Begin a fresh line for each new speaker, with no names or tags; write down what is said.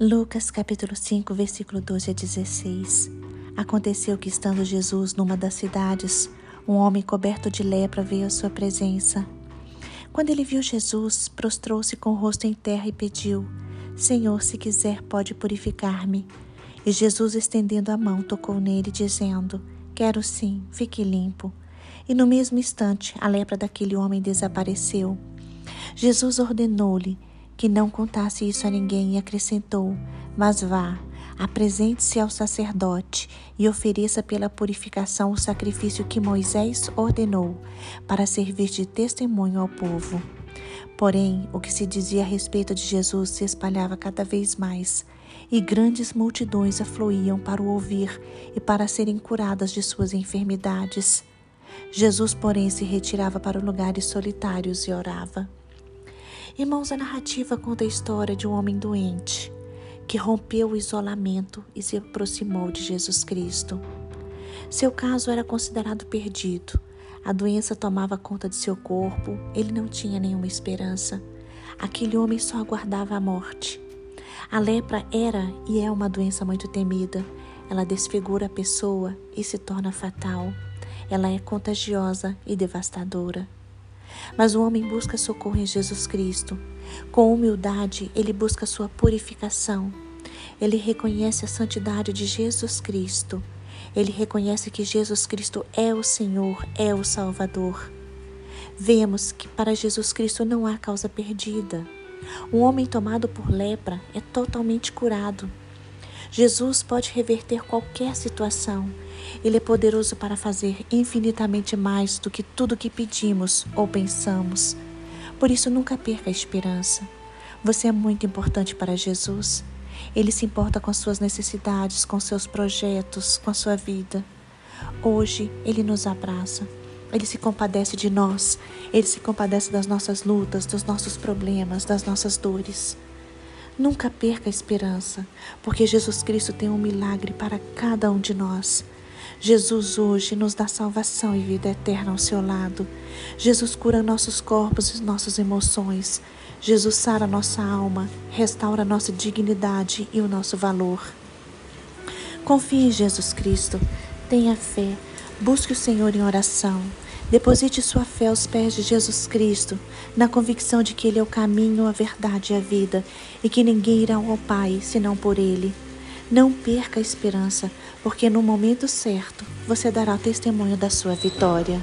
Lucas capítulo 5, versículo 12 a 16. Aconteceu que, estando Jesus numa das cidades, um homem coberto de lepra veio à sua presença. Quando ele viu Jesus, prostrou-se com o rosto em terra e pediu: Senhor, se quiser, pode purificar-me. E Jesus, estendendo a mão, tocou nele, dizendo: Quero sim, fique limpo. E no mesmo instante, a lepra daquele homem desapareceu. Jesus ordenou-lhe que não contasse isso a ninguém e acrescentou: Mas vá, apresente-se ao sacerdote e ofereça pela purificação o sacrifício que Moisés ordenou, para servir de testemunho ao povo. Porém, o que se dizia a respeito de Jesus se espalhava cada vez mais, e grandes multidões afluíam para o ouvir e para serem curadas de suas enfermidades. Jesus, porém, se retirava para lugares solitários e orava. Irmãos, a narrativa conta a história de um homem doente que rompeu o isolamento e se aproximou de Jesus Cristo. Seu caso era considerado perdido. A doença tomava conta de seu corpo, ele não tinha nenhuma esperança. Aquele homem só aguardava a morte. A lepra era e é uma doença muito temida. Ela desfigura a pessoa e se torna fatal. Ela é contagiosa e devastadora. Mas o homem busca socorro em Jesus Cristo. Com humildade, ele busca sua purificação. Ele reconhece a santidade de Jesus Cristo. Ele reconhece que Jesus Cristo é o Senhor, é o Salvador. Vemos que para Jesus Cristo não há causa perdida. Um homem tomado por lepra é totalmente curado. Jesus pode reverter qualquer situação. Ele é poderoso para fazer infinitamente mais do que tudo que pedimos ou pensamos. Por isso, nunca perca a esperança. Você é muito importante para Jesus. Ele se importa com suas necessidades, com seus projetos, com a sua vida. Hoje, Ele nos abraça. Ele se compadece de nós. Ele se compadece das nossas lutas, dos nossos problemas, das nossas dores. Nunca perca a esperança, porque Jesus Cristo tem um milagre para cada um de nós. Jesus hoje nos dá salvação e vida eterna ao seu lado. Jesus cura nossos corpos e nossas emoções. Jesus sara nossa alma, restaura nossa dignidade e o nosso valor. Confie em Jesus Cristo, tenha fé, busque o Senhor em oração. Deposite sua fé aos pés de Jesus Cristo, na convicção de que Ele é o caminho, a verdade e a vida, e que ninguém irá ao Pai senão por Ele. Não perca a esperança, porque no momento certo você dará testemunho da sua vitória.